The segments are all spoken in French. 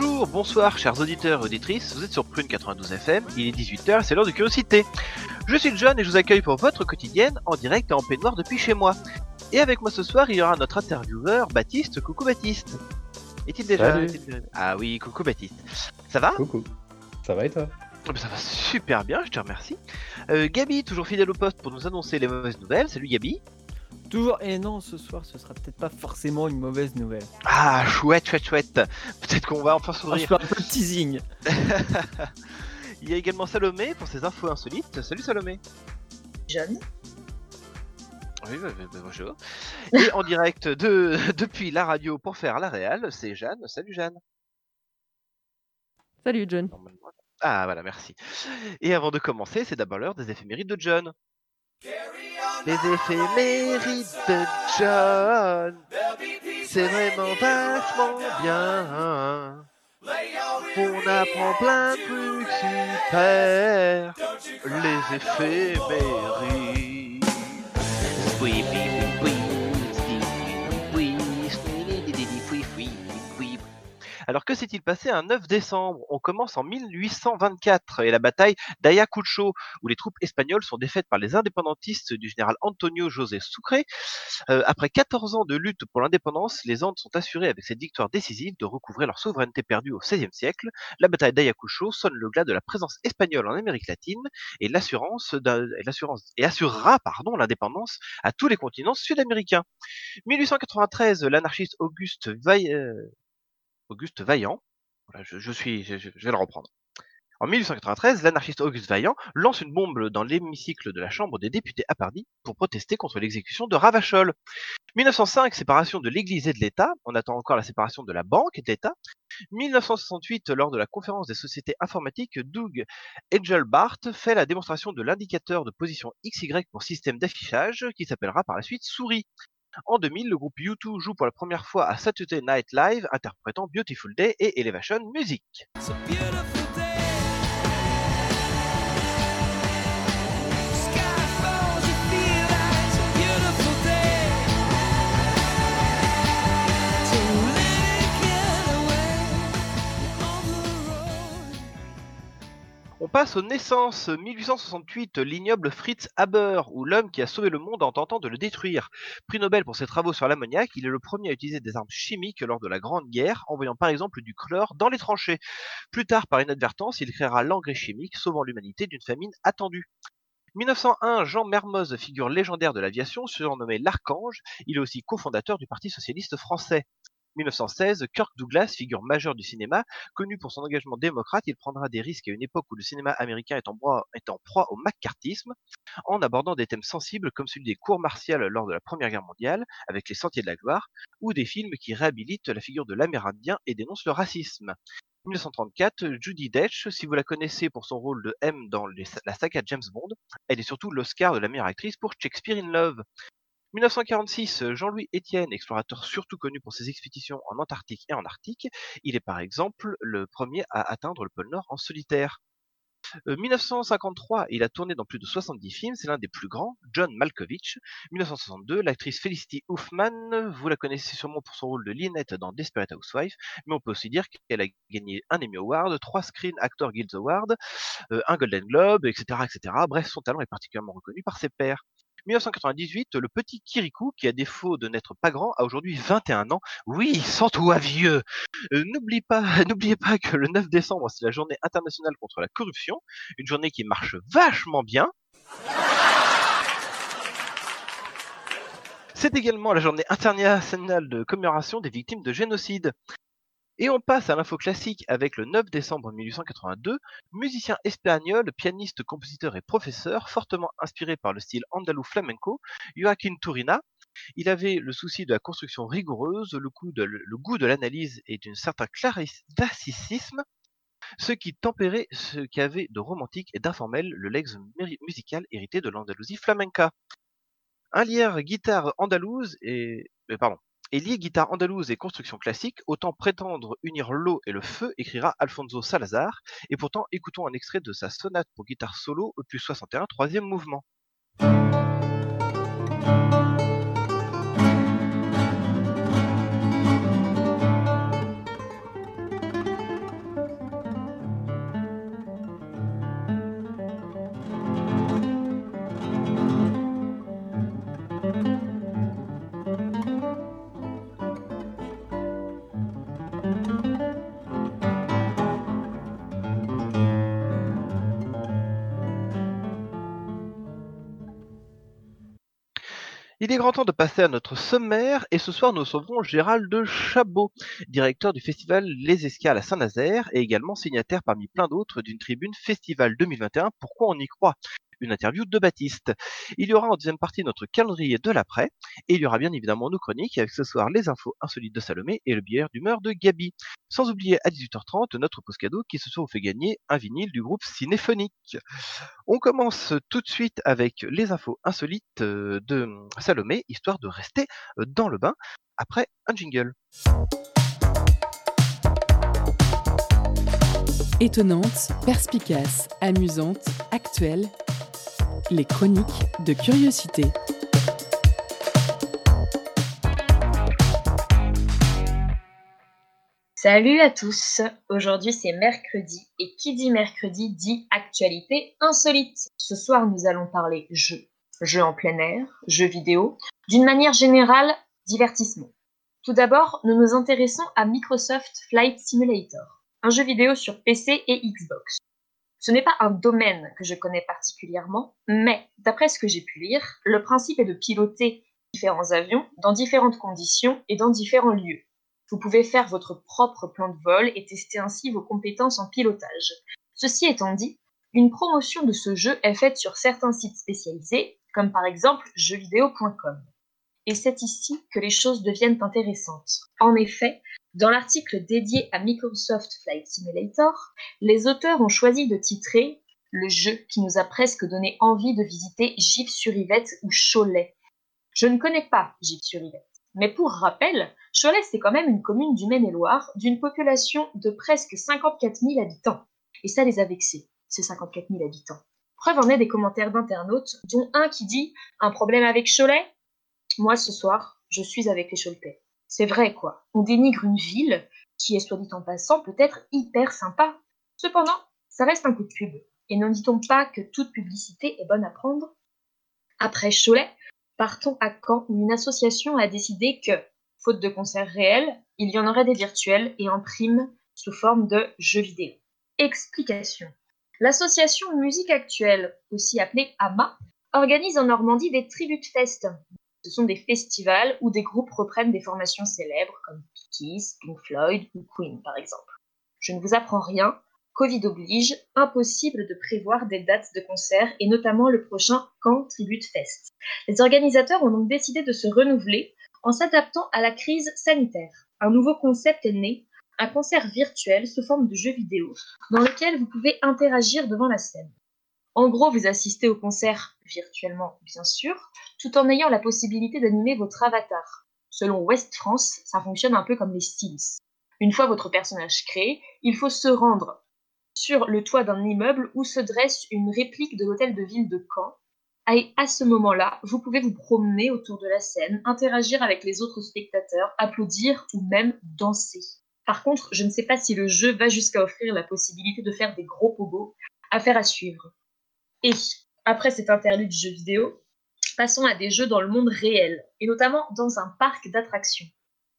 Bonjour, bonsoir, chers auditeurs et auditrices, vous êtes sur Prune 92 FM, il est 18h, c'est l'heure de curiosité. Je suis John et je vous accueille pour votre quotidienne en direct et en peignoir depuis chez moi. Et avec moi ce soir, il y aura notre intervieweur Baptiste. Coucou Baptiste. Est-il déjà, Salut. Ah oui, coucou Baptiste. Ça va? Coucou. Ça va et toi? Oh, Ça va super bien, je te remercie. Euh, Gabi, toujours fidèle au poste pour nous annoncer les mauvaises nouvelles. Salut Gabi. Toujours, et non, ce soir, ce sera peut-être pas forcément une mauvaise nouvelle. Ah, chouette, chouette, chouette. Peut-être qu'on va enfin Ah, je fais un peu de teasing. Il y a également Salomé pour ses infos insolites. Salut Salomé. Jeanne. Oui, bah, bah, bah, bonjour. Et en direct de, depuis la radio pour faire la réal, c'est Jeanne. Salut Jeanne. Salut John. Ah voilà, merci. Et avant de commencer, c'est d'abord l'heure des éphémérides de John. Les éphémérides de John, c'est vraiment vachement bien. On apprend plein de trucs super. Les éphémérides. Alors que s'est-il passé un 9 décembre? On commence en 1824 et la bataille d'Ayacucho, où les troupes espagnoles sont défaites par les indépendantistes du général Antonio José Sucre. Euh, après 14 ans de lutte pour l'indépendance, les Andes sont assurées avec cette victoire décisive de recouvrer leur souveraineté perdue au XVIe siècle. La bataille d'Ayacucho sonne le glas de la présence espagnole en Amérique latine et l'assurance et assurera pardon l'indépendance à tous les continents sud-américains. 1893, l'anarchiste Auguste Vaillant, Auguste Vaillant, je vais le reprendre. En 1893, l'anarchiste Auguste Vaillant lance une bombe dans l'hémicycle de la Chambre des députés à Paris pour protester contre l'exécution de Ravachol. 1905, séparation de l'Église et de l'État. On attend encore la séparation de la banque et de l'État. 1968, lors de la conférence des sociétés informatiques, Doug Engelbart fait la démonstration de l'indicateur de position XY pour système d'affichage qui s'appellera par la suite souris. En 2000, le groupe U2 joue pour la première fois à Saturday Night Live, interprétant Beautiful Day et Elevation Music. On passe aux naissances. 1868, l'ignoble Fritz Haber, ou l'homme qui a sauvé le monde en tentant de le détruire. Prix Nobel pour ses travaux sur l'ammoniac, il est le premier à utiliser des armes chimiques lors de la Grande Guerre, envoyant par exemple du chlore dans les tranchées. Plus tard, par inadvertance, il créera l'engrais chimique, sauvant l'humanité d'une famine attendue. 1901, Jean Mermoz, figure légendaire de l'aviation, surnommé l'Archange, il est aussi cofondateur du Parti socialiste français. 1916, Kirk Douglas, figure majeure du cinéma, connu pour son engagement démocrate, il prendra des risques à une époque où le cinéma américain est en, proie, au macartisme, en abordant des thèmes sensibles comme celui des cours martiales lors de la Première Guerre mondiale, avec les Sentiers de la Gloire, ou des films qui réhabilitent la figure de l'Amérindien et dénoncent le racisme. 1934, Judy Dench, si vous la connaissez pour son rôle de M dans la saga James Bond, elle est surtout l'Oscar de la meilleure actrice pour Shakespeare in Love. 1946, Jean-Louis Etienne, explorateur surtout connu pour ses expéditions en Antarctique et en Arctique, il est par exemple le premier à atteindre le pôle Nord en solitaire. Euh, 1953, il a tourné dans plus de 70 films, c'est l'un des plus grands, John Malkovich. 1962, l'actrice Felicity Huffman, vous la connaissez sûrement pour son rôle de Lynette dans Desperate Housewives, mais on peut aussi dire qu'elle a gagné un Emmy Award, trois Screen Actor Guild Awards, euh, un Golden Globe, etc., etc. Bref, son talent est particulièrement reconnu par ses pairs. 1998, le petit Kirikou, qui à défaut de n'être pas grand, a aujourd'hui 21 ans. Oui, sans toi vieux Euh, N'oubliez pas que le 9 décembre, c'est la journée internationale contre la corruption, une journée qui marche vachement bien. C'est également la journée internationale de commémoration des victimes de génocide. Et on passe à l'info classique avec le 9 décembre 1882, musicien espagnol, pianiste, compositeur et professeur, fortement inspiré par le style andalou flamenco, Joaquín Turina. Il avait le souci de la construction rigoureuse, le goût de, l'analyse et d'un certain classicisme. ce qui tempérait ce qu'avait de romantique et d'informel le legs musical hérité de l'Andalousie flamenca. Un lierre guitare andalouse et euh, pardon, et guitare andalouse et construction classique, autant prétendre unir l'eau et le feu, écrira Alfonso Salazar, et pourtant écoutons un extrait de sa sonate pour guitare solo, opus 61, troisième mouvement. Il est grand temps de passer à notre sommaire et ce soir nous recevrons Gérald de Chabot, directeur du festival Les Escales à Saint-Nazaire et également signataire parmi plein d'autres d'une tribune Festival 2021 Pourquoi on y croit? Une interview de Baptiste. Il y aura en deuxième partie notre calendrier de l'après, et il y aura bien évidemment nos chroniques avec ce soir les infos insolites de Salomé et le bière d'humeur de Gabi. Sans oublier à 18h30 notre pause cadeau qui soir vous fait gagner un vinyle du groupe Cinéphonique. On commence tout de suite avec les infos insolites euh, de Salomé, histoire de rester euh, dans le bain après un jingle. Étonnante, perspicace, amusante, actuelle, les chroniques de curiosité. Salut à tous, aujourd'hui c'est mercredi et qui dit mercredi dit actualité insolite. Ce soir nous allons parler jeux, jeux en plein air, jeux vidéo, d'une manière générale divertissement. Tout d'abord, nous nous intéressons à Microsoft Flight Simulator, un jeu vidéo sur PC et Xbox. Ce n'est pas un domaine que je connais particulièrement, mais d'après ce que j'ai pu lire, le principe est de piloter différents avions dans différentes conditions et dans différents lieux. Vous pouvez faire votre propre plan de vol et tester ainsi vos compétences en pilotage. Ceci étant dit, une promotion de ce jeu est faite sur certains sites spécialisés, comme par exemple jeuxvideo.com. Et c'est ici que les choses deviennent intéressantes. En effet, dans l'article dédié à Microsoft Flight Simulator, les auteurs ont choisi de titrer le jeu qui nous a presque donné envie de visiter Gif-sur-Yvette ou Cholet. Je ne connais pas Gif-sur-Yvette, mais pour rappel, Cholet c'est quand même une commune du Maine-et-Loire d'une population de presque 54 000 habitants. Et ça les a vexés, ces 54 000 habitants. Preuve en est des commentaires d'internautes, dont un qui dit Un problème avec Cholet? Moi ce soir, je suis avec les Choletais. C'est vrai, quoi. On dénigre une ville qui est, soit dit en passant, peut-être hyper sympa. Cependant, ça reste un coup de pub. Et ne dit-on pas que toute publicité est bonne à prendre? Après Cholet, partons à Caen où une association a décidé que, faute de concerts réels, il y en aurait des virtuels et en prime sous forme de jeux vidéo. Explication. L'association Musique Actuelle, aussi appelée AMA, organise en Normandie des tribute fest, ce sont des festivals où des groupes reprennent des formations célèbres comme Kiss, Pink Floyd ou Queen par exemple. Je ne vous apprends rien, Covid oblige, impossible de prévoir des dates de concert et notamment le prochain Camp Tribute Fest. Les organisateurs ont donc décidé de se renouveler en s'adaptant à la crise sanitaire. Un nouveau concept est né, un concert virtuel sous forme de jeu vidéo dans lequel vous pouvez interagir devant la scène. En gros, vous assistez au concert virtuellement, bien sûr, tout en ayant la possibilité d'animer votre avatar. Selon West France, ça fonctionne un peu comme les Sims. Une fois votre personnage créé, il faut se rendre sur le toit d'un immeuble où se dresse une réplique de l'hôtel de ville de Caen. Et à ce moment-là, vous pouvez vous promener autour de la scène, interagir avec les autres spectateurs, applaudir ou même danser. Par contre, je ne sais pas si le jeu va jusqu'à offrir la possibilité de faire des gros pogos. Affaire à suivre. Et après cet interlude jeu vidéo, passons à des jeux dans le monde réel, et notamment dans un parc d'attractions.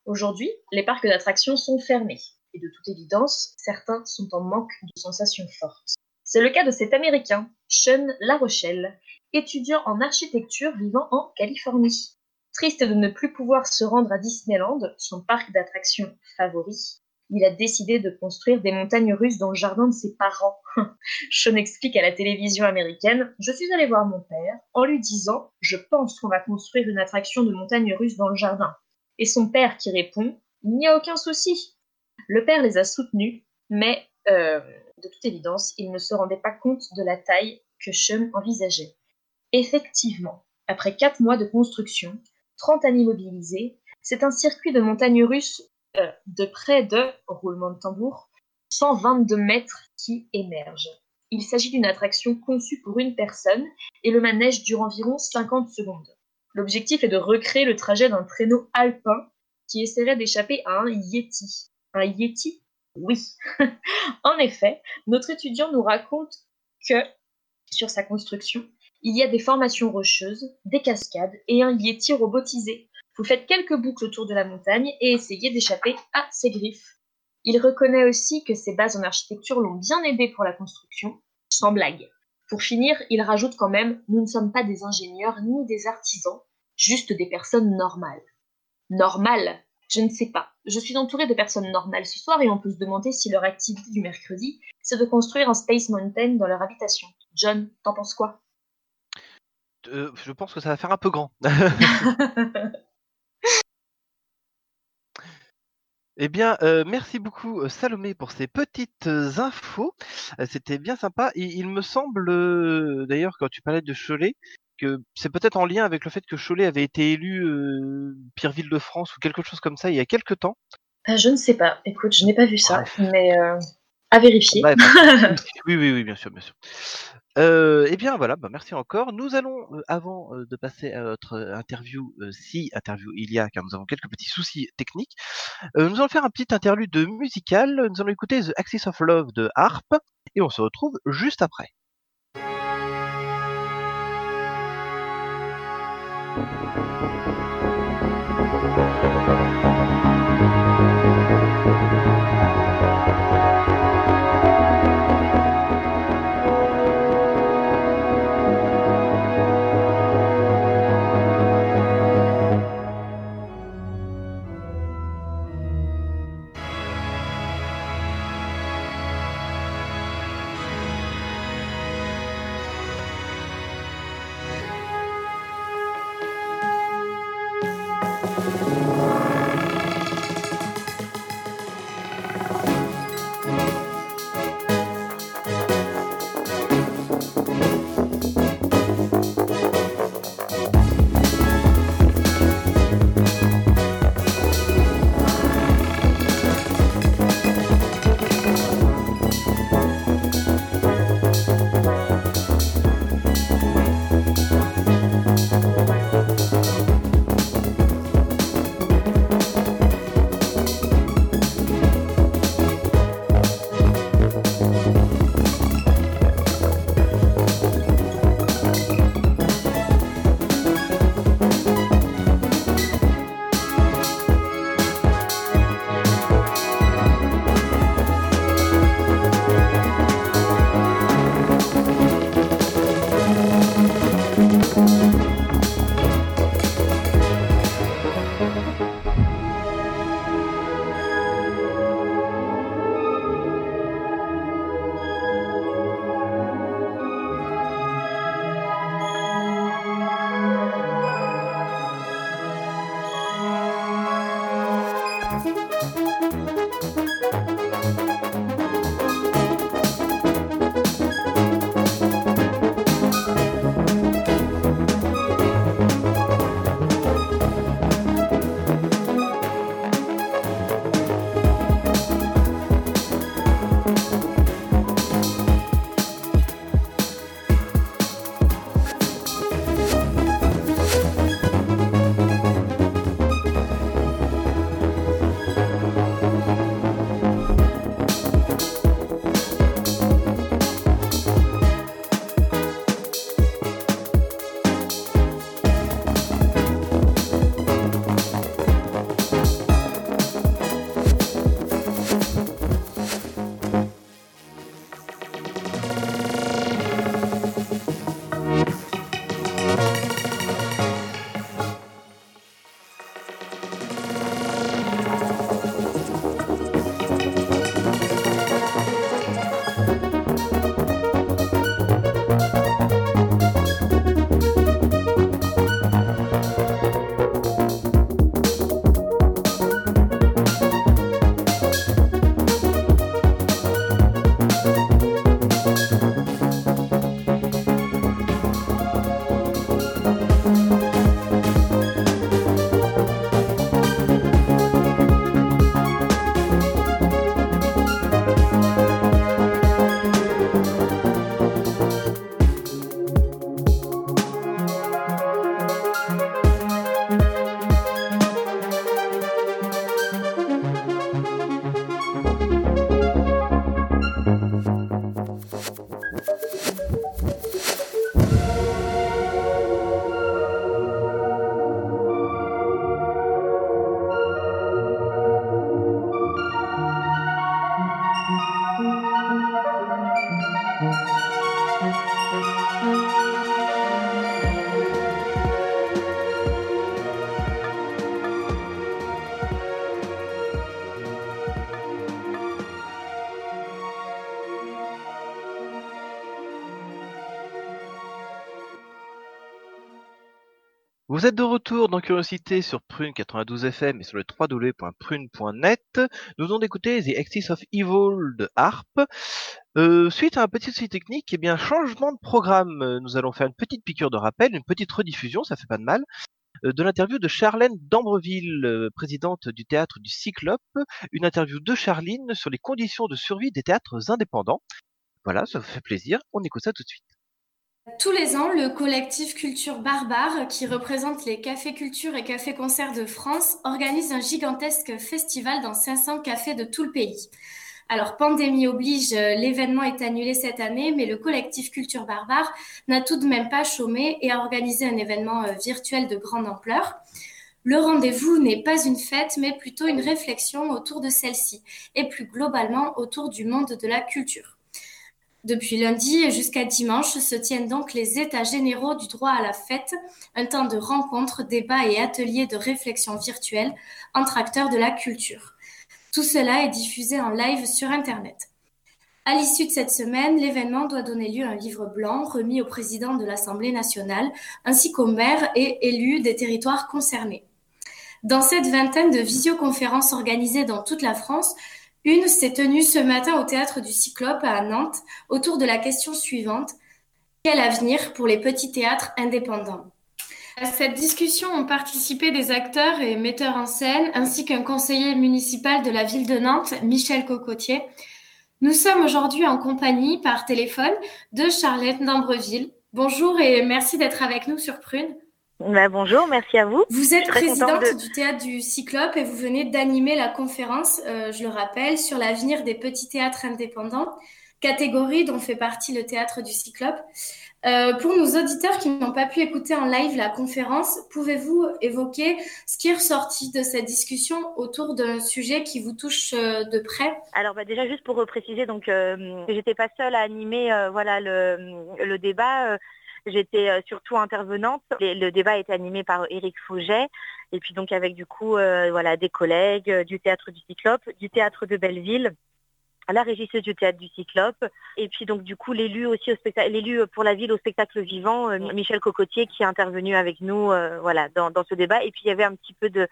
Aujourd'hui, les parcs d'attractions sont fermés, et de toute évidence, certains sont en manque de sensations fortes. C'est le cas de cet Américain, Sean La Rochelle, étudiant en architecture vivant en Californie. Triste de ne plus pouvoir se rendre à Disneyland, son parc d'attractions favori, il a décidé de construire des montagnes russes dans le jardin de ses parents. Sean explique à la télévision américaine Je suis allé voir mon père en lui disant Je pense qu'on va construire une attraction de montagnes russes dans le jardin. Et son père qui répond Il n'y a aucun souci. Le père les a soutenus, mais euh, de toute évidence, il ne se rendait pas compte de la taille que Chum envisageait. Effectivement, après quatre mois de construction, 30 années mobilisées, c'est un circuit de montagne russe euh, de près de, roulement de tambour, 122 mètres qui émerge. Il s'agit d'une attraction conçue pour une personne et le manège dure environ 50 secondes. L'objectif est de recréer le trajet d'un traîneau alpin qui essaierait d'échapper à un Yeti. Un Yeti Oui. en effet, notre étudiant nous raconte que, sur sa construction, il y a des formations rocheuses, des cascades et un Yeti robotisé. Vous faites quelques boucles autour de la montagne et essayez d'échapper à ses griffes. Il reconnaît aussi que ses bases en architecture l'ont bien aidé pour la construction, sans blague. Pour finir, il rajoute quand même Nous ne sommes pas des ingénieurs ni des artisans, juste des personnes normales. Normales Je ne sais pas. Je suis entourée de personnes normales ce soir et on peut se demander si leur activité du mercredi, c'est de construire un Space Mountain dans leur habitation. John, t'en penses quoi? Euh, je pense que ça va faire un peu grand. Eh bien, euh, merci beaucoup euh, Salomé pour ces petites euh, infos. C'était bien sympa. Il, il me semble, euh, d'ailleurs, quand tu parlais de Cholet, que c'est peut-être en lien avec le fait que Cholet avait été élu euh, pire ville de France ou quelque chose comme ça il y a quelques temps. Euh, Je ne sais pas. Écoute, je n'ai pas vu ça, mais à vérifier. Oui, oui, oui, bien sûr, bien sûr. Euh, eh bien voilà, bah, merci encore. Nous allons, euh, avant euh, de passer à notre interview, si interview il y a, car nous avons quelques petits soucis techniques, nous allons faire un petit interlude musical. Nous allons écouter The Axis of Love de Harp et on se retrouve juste après. Vous êtes de retour dans Curiosité sur Prune 92 FM et sur le www.prune.net. Nous venons d'écouter The Axis of Evil de Harp. Euh, suite à un petit souci technique, eh bien, changement de programme. Nous allons faire une petite piqûre de rappel, une petite rediffusion, ça fait pas de mal, euh, de l'interview de Charlène d'Ambreville, euh, présidente du théâtre du Cyclope. Une interview de Charline sur les conditions de survie des théâtres indépendants. Voilà, ça vous fait plaisir. On écoute ça tout de suite. Tous les ans, le collectif Culture Barbare, qui représente les cafés culture et cafés concerts de France, organise un gigantesque festival dans 500 cafés de tout le pays. Alors, pandémie oblige, l'événement est annulé cette année, mais le collectif Culture Barbare n'a tout de même pas chômé et a organisé un événement euh, virtuel de grande ampleur. Le rendez-vous n'est pas une fête, mais plutôt une réflexion autour de celle-ci et plus globalement autour du monde de la culture. Depuis lundi jusqu'à dimanche se tiennent donc les états généraux du droit à la fête, un temps de rencontres, débats et ateliers de réflexion virtuelle entre acteurs de la culture. Tout cela est diffusé en live sur Internet. À l'issue de cette semaine, l'événement doit donner lieu à un livre blanc remis au président de l'Assemblée nationale ainsi qu'aux maires et élus des territoires concernés. Dans cette vingtaine de visioconférences organisées dans toute la France, une s'est tenue ce matin au théâtre du Cyclope à Nantes autour de la question suivante quel avenir pour les petits théâtres indépendants? À cette discussion ont participé des acteurs et metteurs en scène, ainsi qu'un conseiller municipal de la ville de Nantes, Michel Cocotier. Nous sommes aujourd'hui en compagnie par téléphone de Charlotte d'Ambreville. Bonjour et merci d'être avec nous sur Prune. Bah, bonjour, merci à vous. Vous êtes présidente du théâtre du Cyclope et vous venez d'animer la conférence, euh, je le rappelle, sur l'avenir des petits théâtres indépendants, catégorie dont fait partie le théâtre du Cyclope. Euh, pour nos auditeurs qui n'ont pas pu écouter en live la conférence, pouvez-vous évoquer ce qui est ressorti de cette discussion autour d'un sujet qui vous touche euh, de près? Alors bah, déjà juste pour préciser, donc euh, j'étais pas seule à animer voilà le, le débat. J'étais euh, surtout intervenante. Le débat été animé par Éric Fouget et puis donc avec du coup euh, voilà des collègues euh, du théâtre du Cyclope, du théâtre de Belleville la régisseuse du théâtre du Cyclope, et puis donc du coup l'élu aussi au spectacle, l'élu pour la ville au spectacle vivant, Michel Cocotier, qui est intervenu avec nous, voilà, dans, ce débat. Et puis il y avait un petit peu de,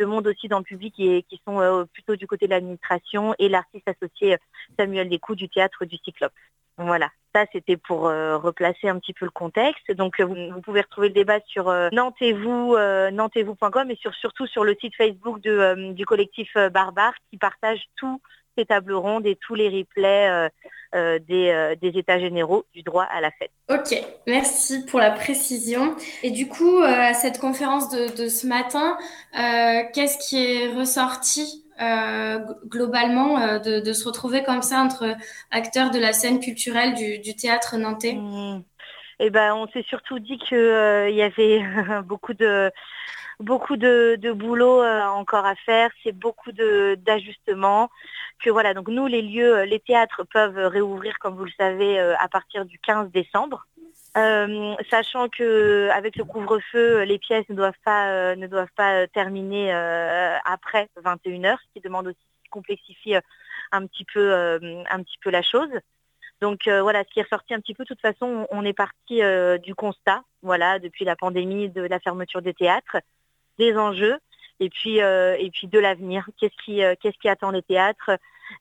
monde aussi dans le public qui, qui sont plutôt du côté de l'administration et l'artiste associé Samuel Descoux du théâtre du Cyclope. Voilà, ça c'était pour euh, replacer un petit peu le contexte. Donc euh, vous, pouvez retrouver le débat sur euh, nantez-vous, nantez-vous.com et sur, surtout sur le site Facebook du collectif Barbare qui partage tous ces tables rondes et tous les replays des, états généraux du droit à la fête. Ok, merci pour la précision. Et du coup, à cette conférence de, ce matin, qu'est-ce qui est ressorti globalement euh, de, se retrouver comme ça entre acteurs de la scène culturelle du, théâtre nantais mmh. Eh ben, on s'est surtout dit qu'il euh, y avait beaucoup de beaucoup de, boulot encore à faire, c'est beaucoup d'ajustements. Que voilà, donc nous les lieux, les théâtres peuvent réouvrir, comme vous le savez, à partir du 15 décembre. Euh, sachant que avec le couvre-feu, les pièces ne doivent pas euh, ne doivent pas terminer euh, après 21 h ce qui demande aussi de complexifier un petit peu un petit peu la chose. Donc voilà, ce qui est ressorti un petit peu. De toute façon, on est parti du constat, voilà, depuis la pandémie, de la fermeture des théâtres, des enjeux, et puis et puis de l'avenir. Qu'est-ce qui qu'est-ce qui attend les théâtres?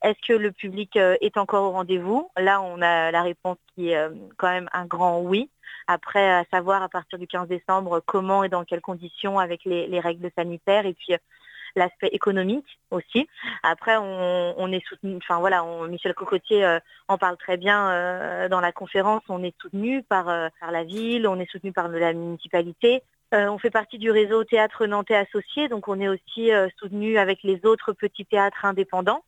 Est-ce que le public euh, est encore au rendez-vous? Là, on a la réponse qui est euh, quand même un grand oui. Après, à savoir à partir du 15 décembre comment et dans quelles conditions avec les, règles sanitaires et puis euh, l'aspect économique aussi. Après, on, est soutenu, enfin voilà, Michel Cocotier en parle très bien dans la conférence. On est soutenu par, par la ville, on est soutenu par la municipalité. on fait partie du réseau Théâtre Nantais Associé, donc on est aussi soutenu avec les autres petits théâtres indépendants.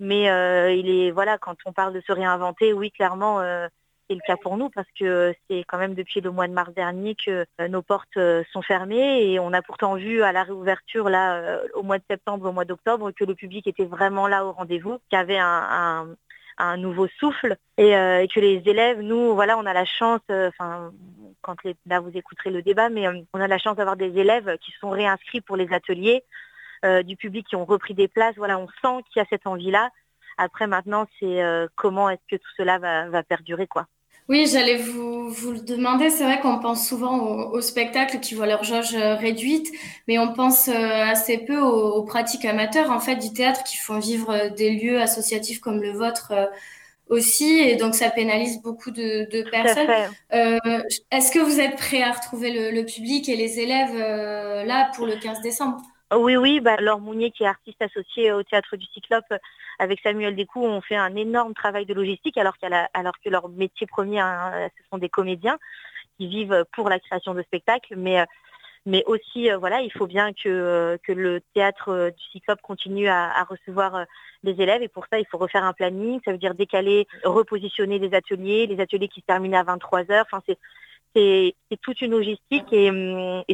Mais euh, il est voilà, quand on parle de se réinventer, oui, clairement, euh, c'est le cas pour nous parce que c'est quand même depuis le mois de mars dernier que euh, nos portes sont fermées et on a pourtant vu à la réouverture là au mois de septembre, au mois d'octobre que le public était vraiment là au rendez-vous, qu'il y avait un, nouveau souffle et, que les élèves, nous, voilà, on a la chance, enfin, quand là vous écouterez le débat, mais on a la chance d'avoir des élèves qui sont réinscrits pour les ateliers euh, du public qui ont repris des places. Voilà, on sent qu'il y a cette envie-là. Après, maintenant, c'est euh, comment est-ce que tout cela va, perdurer, quoi. Oui, j'allais vous, vous le demander. C'est vrai qu'on pense souvent aux, spectacles qui voient leur jauge euh, réduite, mais on pense euh, assez peu aux, pratiques amateurs en fait du théâtre qui font vivre euh, des lieux associatifs comme le vôtre aussi, et donc ça pénalise beaucoup de, personnes. Est-ce que vous êtes prêt à retrouver le, public et les élèves là pour le 15 décembre? Oui, oui, bah, Laure Mounier, qui est artiste associée au Théâtre du Cyclope, avec Samuel Descoux, ont fait un énorme travail de logistique, alors, que leur métier premier, hein, ce sont des comédiens qui vivent pour la création de spectacles, mais, mais aussi, euh, voilà, il faut bien que, euh, le Théâtre du Cyclope continue à, recevoir des euh, élèves, et pour ça, il faut refaire un planning, ça veut dire décaler, repositionner les ateliers, les ateliers qui se terminent à 23 heures, enfin, c'est toute une logistique et,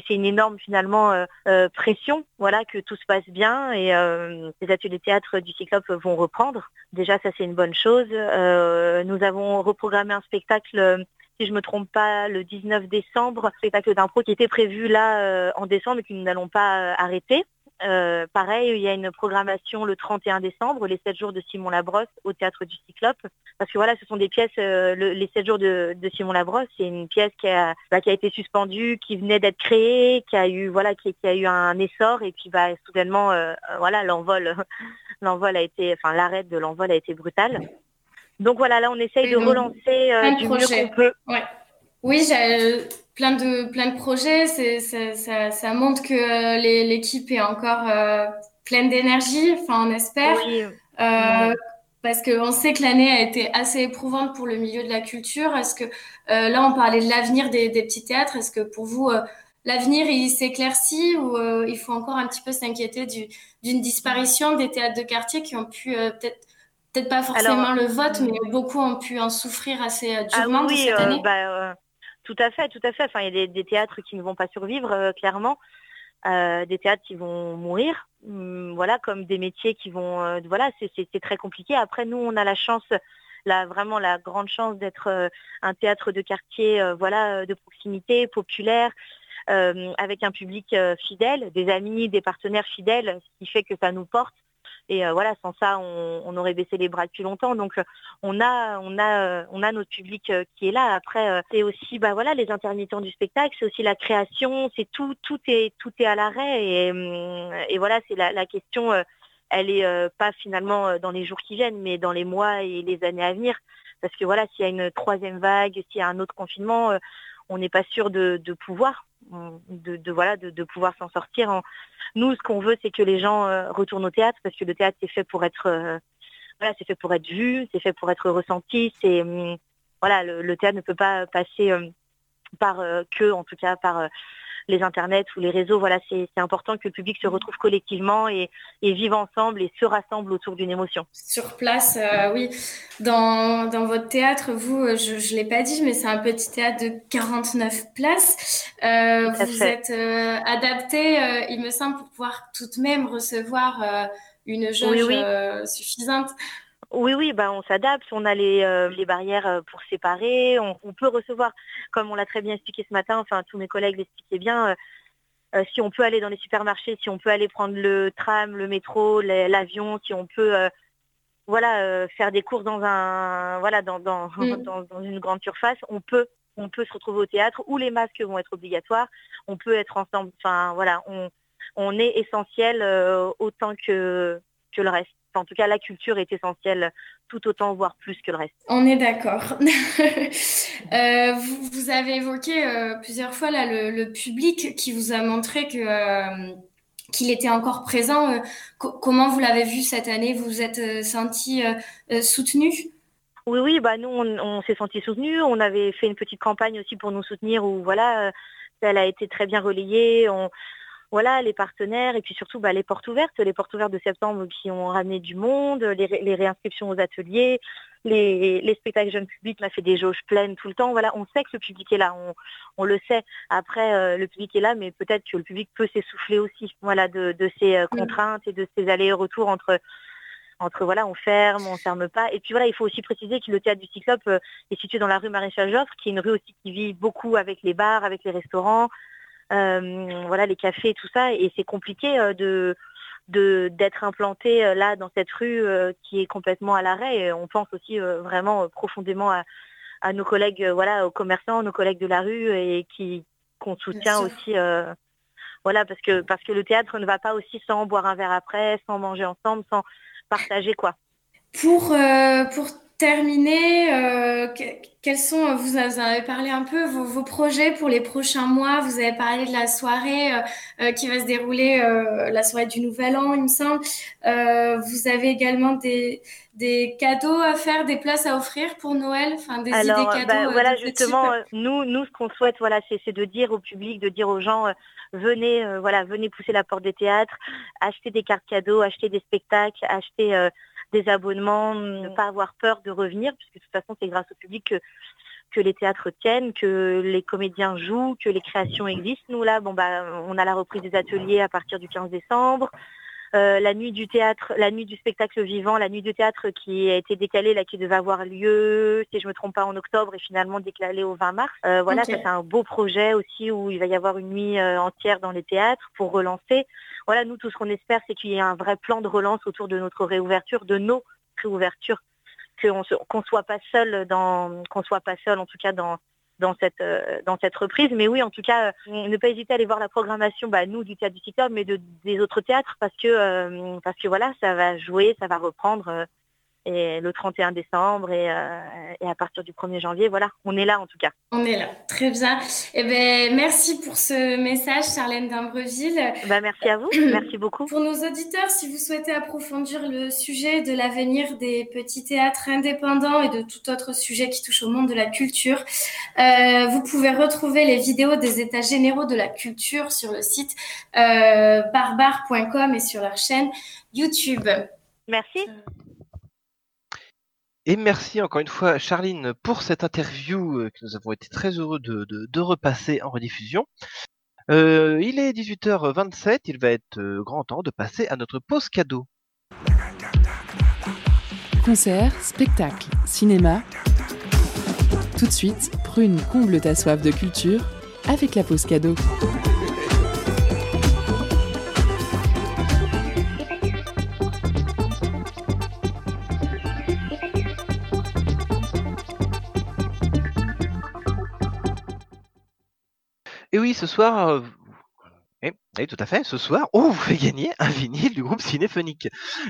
c'est une énorme finalement euh, euh, pression voilà que tout se passe bien et euh, les ateliers théâtre du Cyclope vont reprendre. Déjà ça c'est une bonne chose. nous avons reprogrammé un spectacle si je me trompe pas, le 19 décembre, spectacle d'impro qui était prévu là en décembre et que nous n'allons pas arrêter. Euh, pareil, il y a une programmation le 31 décembre, les 7 jours de Simon Labrosse au théâtre du Cyclope. Parce que voilà, ce sont des pièces, euh, les 7 jours de, Simon Labrosse, c'est une pièce qui a, bah, qui a été suspendue, qui venait d'être créée, qui a eu voilà, qui, a eu un essor et puis bah, soudainement, euh, voilà, l'envol, l'envol a été, enfin l'arrêt de l'envol a été brutal. Donc voilà, là on essaye de relancer du mieux qu'on peut. Oui, j'ai plein de plein de projets. Ça, ça, ça, montre que euh, l'équipe est encore euh, pleine d'énergie. Enfin, on espère. Euh, parce qu'on sait que l'année a été assez éprouvante pour le milieu de la culture. Est-ce que là, on parlait de l'avenir des, des, petits théâtres. Est-ce que pour vous, l'avenir il s'éclaircit ou il faut encore un petit peu s'inquiéter d'une disparition des théâtres de quartier qui ont pu peut-être peut-être pas forcément le vote, mais beaucoup ont pu en souffrir assez ah durement oui, cette année? Bah, tout à fait, tout à fait. Enfin, il y a des, théâtres qui ne vont pas survivre, euh, clairement. Euh, des théâtres qui vont mourir, hum, voilà, comme des métiers qui vont, euh, voilà, c'est très compliqué. Après, nous, on a la chance, vraiment la grande chance d'être un théâtre de quartier, voilà, de proximité, populaire, avec un public fidèle, des amis, des partenaires fidèles, ce qui fait que ça nous porte. Et euh, voilà, sans ça, on, aurait baissé les bras depuis longtemps. Donc euh, on a, on a, euh, on a notre public qui est là. Après, c'est aussi, bah voilà, les intermittents du spectacle, c'est aussi la création, c'est tout, tout est, tout est à l'arrêt. Et, hum, et, voilà, c'est la, question. elle est pas finalement dans les jours qui viennent, mais dans les mois et les années à venir. Parce que voilà, s'il y a une troisième vague, s'il y a un autre confinement, on n'est pas sûr de, pouvoir, de, voilà, de, pouvoir s'en sortir. Nous, ce qu'on veut, c'est que les gens euh, retournent au théâtre parce que le théâtre c'est fait pour être, euh, voilà, c'est fait pour être vu, c'est fait pour être ressenti. C'est hum, voilà, le, théâtre ne peut pas passer euh, par que, en tout cas, par les internets ou les réseaux. Voilà, c'est important que le public se retrouve collectivement et, vive ensemble et se rassemble autour d'une émotion. Sur place, euh, oui. Dans, votre théâtre, vous, euh, je ne l'ai pas dit, mais c'est un petit théâtre de 49 places. Euh, vous êtes adapté, il me semble, pour pouvoir tout de même recevoir une jauge suffisante. Oui, oui, bah, on s'adapte, on a les, euh, barrières euh, pour séparer, on, peut recevoir, comme on l'a très bien expliqué ce matin, enfin tous mes collègues l'expliquaient bien, euh, si on peut aller dans les supermarchés, si on peut aller prendre le tram, le métro, l'avion, si on peut voilà, faire des courses dans un voilà dans, mm. dans, dans, une grande surface, on peut on peut se retrouver au théâtre où les masques vont être obligatoires, on peut être ensemble, enfin voilà, on, on est essentiel autant que, que le reste en tout cas, la culture est essentielle tout autant, voire plus que le reste. On est d'accord. Euh, vous, avez évoqué euh, plusieurs fois là, le, public qui vous a montré que euh, qu'il était encore présent. comment vous l'avez vu cette année? Vous vous êtes senti soutenu? Oui, oui, bah nous on, s'est senti soutenu. On avait fait une petite campagne aussi pour nous soutenir où voilà, elle a été très bien relayée. On, voilà, les partenaires et puis surtout bah, les portes ouvertes, les portes ouvertes de septembre qui ont ramené du monde, les, réinscriptions aux ateliers, les, spectacles jeunes publics, on a fait des jauges pleines tout le temps. Voilà, on sait que le public est là, on, le sait. Après, euh, le public est là, mais peut-être que le public peut s'essouffler aussi, voilà, de, ces euh, contraintes et de ces allers-retours entre entre voilà, on ferme, on ferme pas. Et puis voilà, il faut aussi préciser que le théâtre du Cyclope euh, est situé dans la rue Maréchal Joffre, qui est une rue aussi qui vit beaucoup avec les bars, avec les restaurants, voilà les cafés et tout ça, et c'est compliqué euh, de d'être implanté euh, là dans cette rue qui est complètement à l'arrêt. On pense aussi vraiment profondément à, à nos collègues, voilà, aux commerçants, nos collègues de la rue et qui qu'on soutient aussi. voilà, parce que parce que le théâtre ne va pas aussi sans boire un verre après, sans manger ensemble, sans partager quoi. Pour pour terminer, euh, quels sont, vous avez parlé un peu, vos, projets pour les prochains mois? Vous avez parlé de la soirée euh, euh, qui va se dérouler, la soirée du Nouvel An, il me semble. vous avez également des, des cadeaux à faire, des places à offrir pour Noël, enfin des idées cadeaux. Bah, voilà, justement, nous, nous, ce qu'on souhaite, voilà, c'est de dire au public, de dire aux gens, venez, voilà, venez pousser la porte des théâtres, acheter des cartes cadeaux, acheter des spectacles, acheter des abonnements, ne pas avoir peur de revenir, puisque de toute façon c'est grâce au public que, que les théâtres tiennent, que les comédiens jouent, que les créations existent. Nous là, bon bah on a la reprise des ateliers à partir du 15 décembre. Euh, la nuit du théâtre, la nuit du spectacle vivant, la nuit du théâtre qui a été décalée, là, qui devait avoir lieu, si je me trompe pas, en octobre et finalement décalée au 20 mars. Euh, voilà, ça c'est un beau projet aussi où il va y avoir une nuit euh, entière dans les théâtres pour relancer. Voilà, nous tout ce qu'on espère, c'est qu'il y ait un vrai plan de relance autour de notre réouverture, de nos réouvertures, qu'on ne soit pas seul dans, qu'on soit pas seul en tout cas dans dans cette, euh, dans cette reprise. Mais oui, en tout cas, euh, ne pas hésiter à aller voir la programmation, bah, nous, du théâtre du secteur, mais de, des autres théâtres, parce que, euh, parce que voilà, ça va jouer, ça va reprendre et le 31 décembre et, euh, et, à partir du 1er janvier, voilà, on est là en tout cas. On est là, très bien. Eh ben, merci pour ce message, Charlène d'Imbreville. Bah, merci à vous, merci beaucoup. Pour nos auditeurs, si vous souhaitez approfondir le sujet de l'avenir des petits théâtres indépendants et de tout autre sujet qui touche au monde de la culture, euh, vous pouvez retrouver les vidéos des états généraux de la culture sur le site euh, barbare.com et sur leur chaîne YouTube. Merci. Et merci encore une fois, Charline, pour cette interview euh, que nous avons été très heureux de, repasser en rediffusion. Euh, il est 18h27, il va être euh, grand temps de passer à notre pause cadeau. Concert, spectacle, cinéma. Tout de suite, prune comble ta soif de culture avec la pause cadeau. Et oui, ce soir, euh, oui, tout à fait. Ce soir, vous fait gagner un vinyle du groupe Cinéphonique.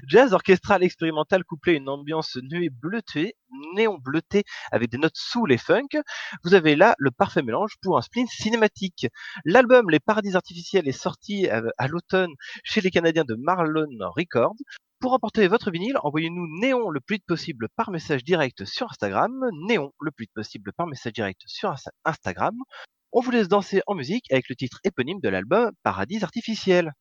Jazz orchestral expérimental couplé à une ambiance nuée bleutée, néon bleuté avec des notes sous les funk. Vous avez là le parfait mélange pour un spleen cinématique. L'album Les Paradis Artificiels est sorti à, l'automne chez les Canadiens de Marlon Records. Pour emporter votre vinyle, envoyez-nous Néon le plus vite possible par message direct sur Instagram. Néon le plus vite possible par message direct sur Instagram. On vous laisse danser en musique avec le titre éponyme de l'album Paradis artificiel.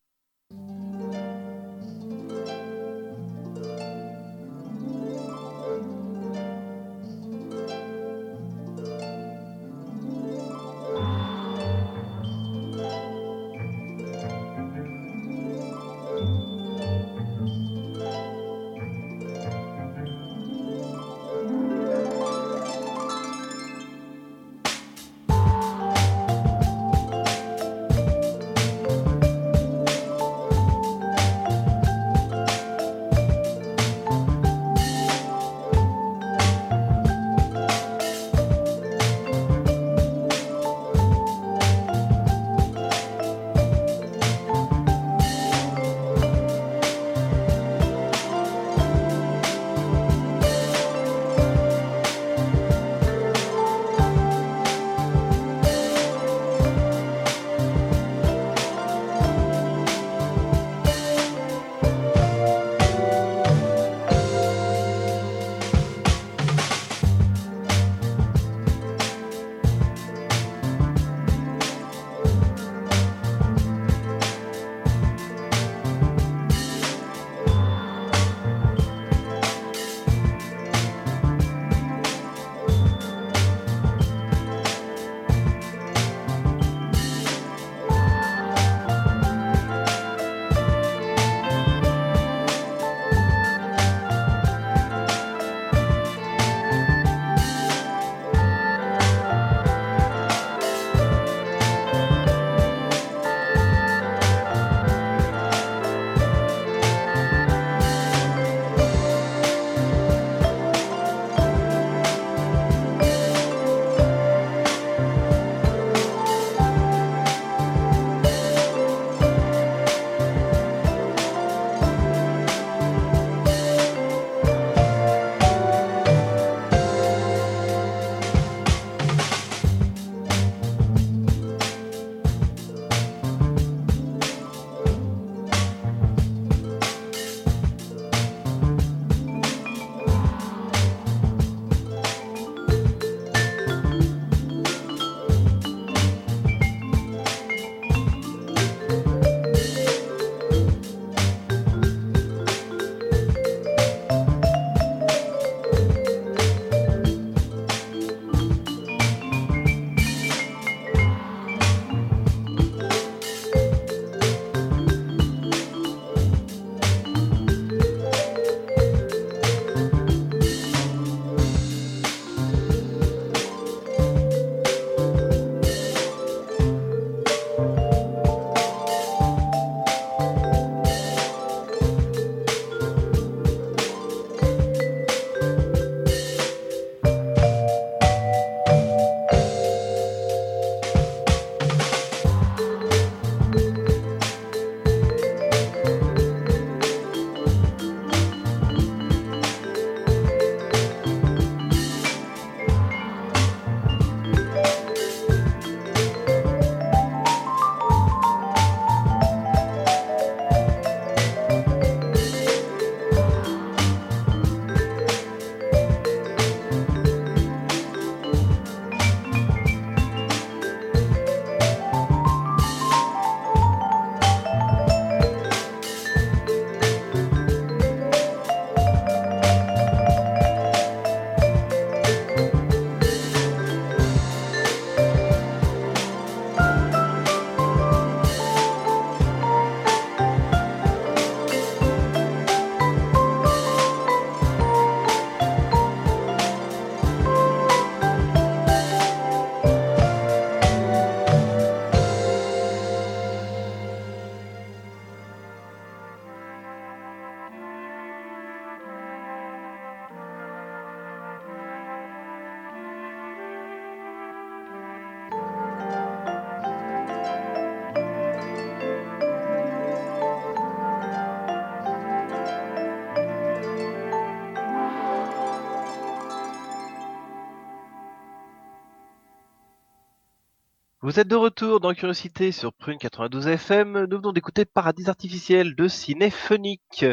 Vous êtes de retour dans Curiosité sur Prune 92 FM. Nous venons d'écouter Paradis artificiel de Cinéphonique.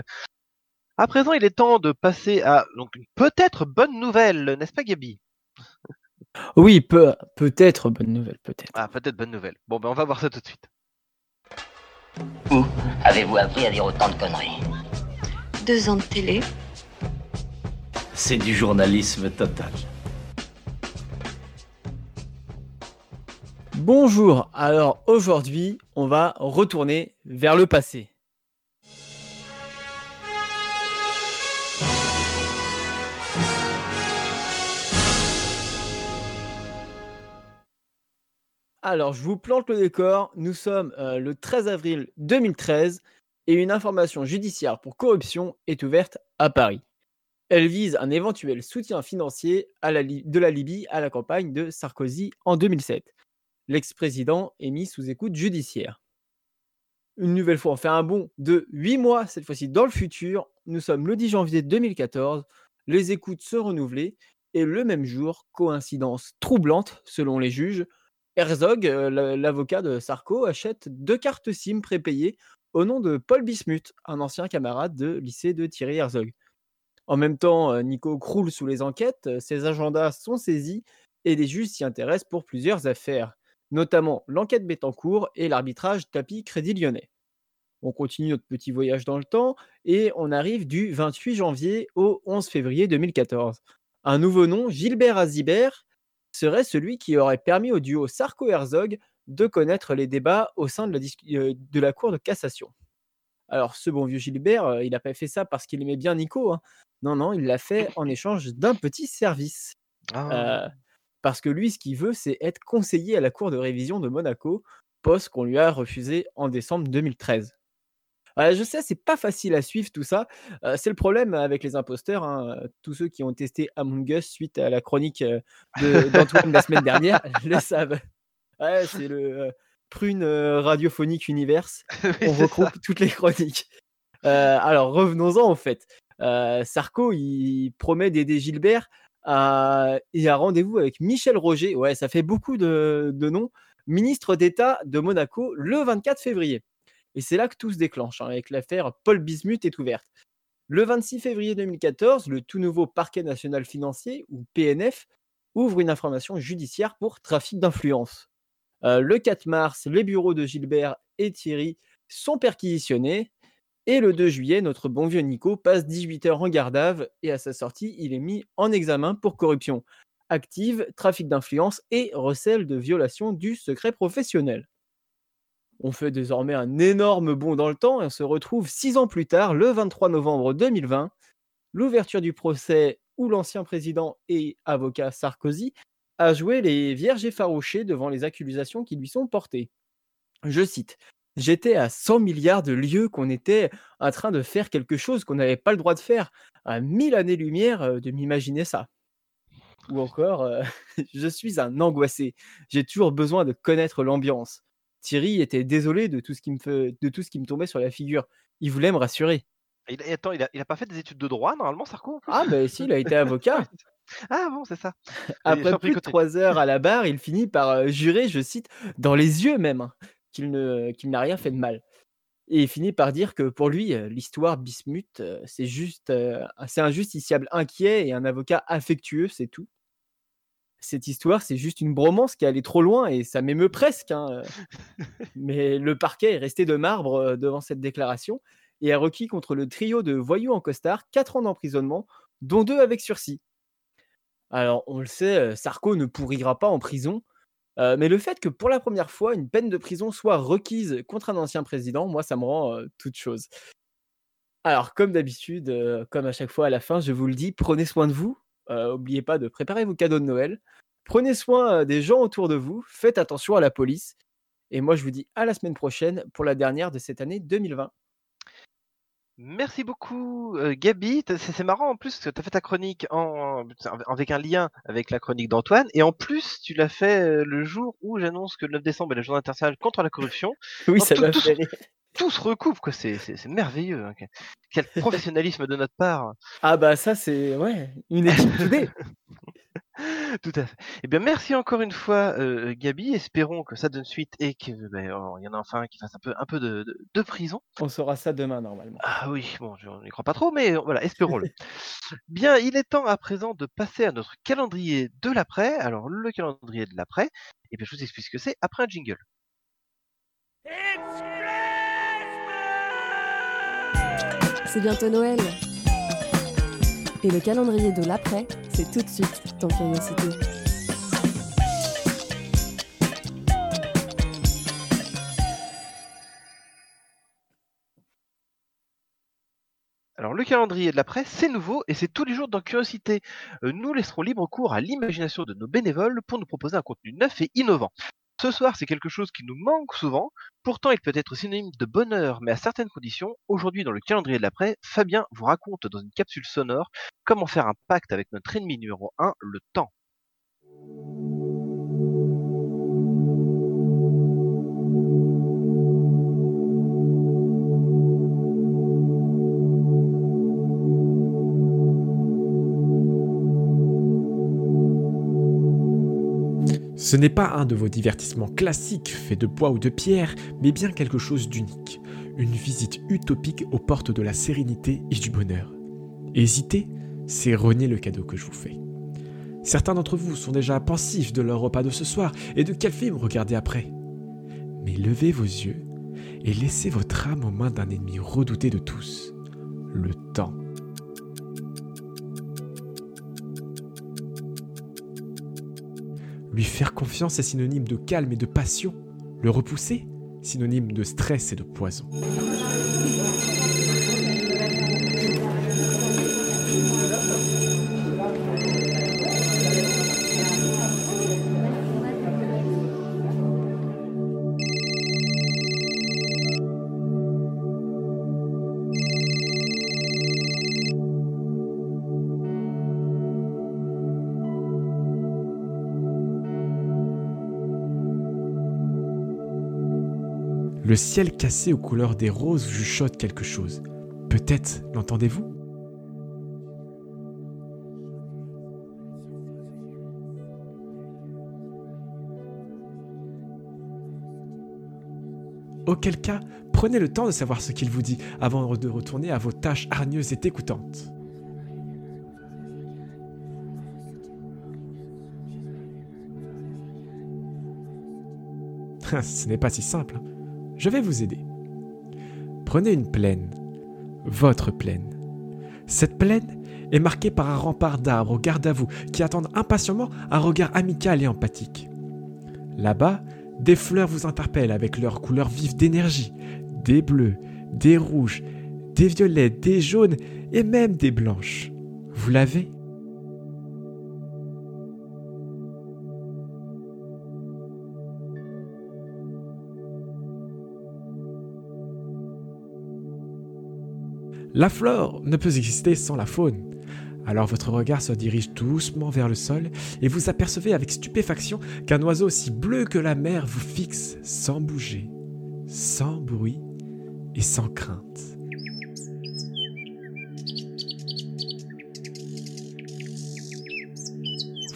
À présent, il est temps de passer à donc une peut-être bonne nouvelle, n'est-ce pas Gabi? Oui, peut, peut-être bonne nouvelle, peut-être. Ah, peut-être bonne nouvelle. Bon, ben on va voir ça tout de suite. Où avez-vous appris à dire autant de conneries? Deux ans de télé. C'est du journalisme total. Bonjour, alors aujourd'hui, on va retourner vers le passé. Alors, je vous plante le décor. Nous sommes euh, le 13 avril 2013 et une information judiciaire pour corruption est ouverte à Paris. Elle vise un éventuel soutien financier de la Libye à la campagne de Sarkozy en 2007. L'ex-président est mis sous écoute judiciaire. Une nouvelle fois, on fait un bond de 8 mois, cette fois-ci dans le futur. Nous sommes le 10 janvier 2014. Les écoutes se renouvelées et le même jour, coïncidence troublante selon les juges, Herzog, euh, l'avocat de Sarko, achète deux cartes SIM prépayées au nom de Paul Bismuth, un ancien camarade de lycée de Thierry Herzog. En même temps, euh, Nico croule sous les enquêtes, euh, ses agendas sont saisis et les juges s'y intéressent pour plusieurs affaires, notamment l'enquête Bettencourt et l'arbitrage Tapis Crédit Lyonnais. On continue notre petit voyage dans le temps et on arrive du 28 janvier au 11 février 2014. Un nouveau nom, Gilbert Azibert, serait celui qui aurait permis au duo Sarko-Herzog de connaître les débats au sein de la, euh, de la Cour de cassation. Alors, ce bon vieux Gilbert, euh, il n'a pas fait ça parce qu'il aimait bien Nico. Hein. Non, non, il l'a fait en échange d'un petit service. Ah. Euh, parce que lui, ce qu'il veut, c'est être conseiller à la Cour de révision de Monaco, poste qu'on lui a refusé en décembre 2013 je sais, c'est pas facile à suivre tout ça. c'est le problème avec les imposteurs. Hein, tous ceux qui ont testé Among Us suite à la chronique d'Antoine la semaine dernière le savent. c'est le prune radiophonique universe. On regroupe toutes les chroniques. alors revenons-en en fait. Sarko, il promet d'aider Gilbert à, et un rendez-vous avec Michel Roger. Ouais, ça fait beaucoup de noms. Ministre d'État de Monaco le 24 février. Et c'est là que tout se déclenche, hein, avec l'affaire Paul Bismuth est ouverte. Le 26 février 2014, le tout nouveau parquet national financier, ou PNF, ouvre une information judiciaire pour trafic d'influence. Euh, le 4 mars, les bureaux de Gilbert et Thierry sont perquisitionnés. Et le 2 juillet, notre bon vieux Nico passe 18 heures en garde et à sa sortie, il est mis en examen pour corruption active, trafic d'influence et recel de violation du secret professionnel. On fait désormais un énorme bond dans le temps et on se retrouve six ans plus tard, le 23 novembre 2020, l'ouverture du procès où l'ancien président et avocat Sarkozy a joué les vierges effarouchées devant les accusations qui lui sont portées. Je cite J'étais à 100 milliards de lieux qu'on était en train de faire quelque chose qu'on n'avait pas le droit de faire, à mille années-lumière euh, de m'imaginer ça. Ou encore, euh, je suis un angoissé, j'ai toujours besoin de connaître l'ambiance. Thierry était désolé de tout ce qui me, fait, de tout ce qui me tombait sur la figure. Il voulait me rassurer. Il, attends, il a, pas fait des études de droit normalement, Sarko Ah, ben si, il a été avocat. ah bon, c'est ça. Après plus de trois heures à la barre, il finit par euh, jurer, je cite, dans les yeux même, hein, qu'il n'a rien fait de mal. Et il finit par dire que pour lui, euh, l'histoire Bismuth, euh, c'est juste, c'est un justiciable inquiet et un avocat affectueux, c'est tout cette histoire, c'est juste une bromance qui allait trop loin et ça m'émeut presque. Hein, Mais le parquet est resté de marbre devant cette déclaration et a requis contre le trio de voyous en costard 4 ans d'emprisonnement, dont deux avec sursis. Alors, on le sait, Sarko ne pourrira pas en prison, mais le fait que pour la première fois, une peine de prison soit requise contre un ancien président, moi, ça me rend toute chose. Alors, comme d'habitude, comme à chaque fois à la fin, je vous le dis, prenez soin de vous, N'oubliez pas de préparer vos cadeaux de Noël. Prenez soin des gens autour de vous. Faites attention à la police. Et moi, je vous dis à la semaine prochaine pour la dernière de cette année 2020. Merci beaucoup, Gabi. C'est marrant en plus que tu as fait ta chronique en, avec un lien avec la chronique d'Antoine. Et en plus, tu l'as fait le jour où j'annonce que le 9 décembre est la journée internationale contre la corruption. oui, ça m'a fait tout se recoupe, quoi. C'est, merveilleux. Hein. Quel professionnalisme de notre part. Ah bah ça c'est ouais une équipe Tout à fait. Eh bien, merci encore une fois, euh, Gabi. Espérons que ça donne suite et qu'il ben, oh, y en a enfin qui fasse un peu, un peu de, de- de prison. On saura ça demain normalement. Ah oui, bon, je n'y crois pas trop, mais voilà, espérons-le. Bien, il est temps à présent de passer à notre calendrier de l'après. Alors, le calendrier de l'après, et bien, je vous explique ce que c'est après un jingle. C'est bientôt Noël. Et le calendrier de l'après, c'est tout de suite dans Curiosité. Alors, le calendrier de l'après, c'est nouveau et c'est tous les jours dans Curiosité. Euh, nous laisserons libre cours à l'imagination de nos bénévoles pour nous proposer un contenu neuf et innovant. Ce soir, c'est quelque chose qui nous manque souvent, pourtant il peut être synonyme de bonheur, mais à certaines conditions. Aujourd'hui, dans le calendrier de l'après, Fabien vous raconte dans une capsule sonore comment faire un pacte avec notre ennemi numéro 1, le temps. Ce n'est pas un de vos divertissements classiques faits de bois ou de pierre, mais bien quelque chose d'unique. Une visite utopique aux portes de la sérénité et du bonheur. Hésiter, c'est renier le cadeau que je vous fais. Certains d'entre vous sont déjà pensifs de leur repas de ce soir et de quel film regarder après? Mais levez vos yeux et laissez votre âme aux mains d'un ennemi redouté de tous, le temps. Lui faire confiance est synonyme de calme et de passion. Le repousser, synonyme de stress et de poison. Le ciel cassé aux couleurs des roses chuchote quelque chose. Peut-être l'entendez-vous? Auquel cas, prenez le temps de savoir ce qu'il vous dit avant de retourner à vos tâches hargneuses et écoutantes. Ce n'est pas si simple. Je vais vous aider. Prenez une plaine, votre plaine. Cette plaine est marquée par un rempart d'arbres au garde à vous qui attendent impatiemment un regard amical et empathique. Là-bas, des fleurs vous interpellent avec leurs couleurs vives d'énergie, des bleus, des rouges, des violets, des jaunes et même des blanches. Vous l'avez? La flore ne peut exister sans la faune. Alors votre regard se dirige doucement vers le sol et vous apercevez avec stupéfaction qu'un oiseau aussi bleu que la mer vous fixe sans bouger, sans bruit et sans crainte.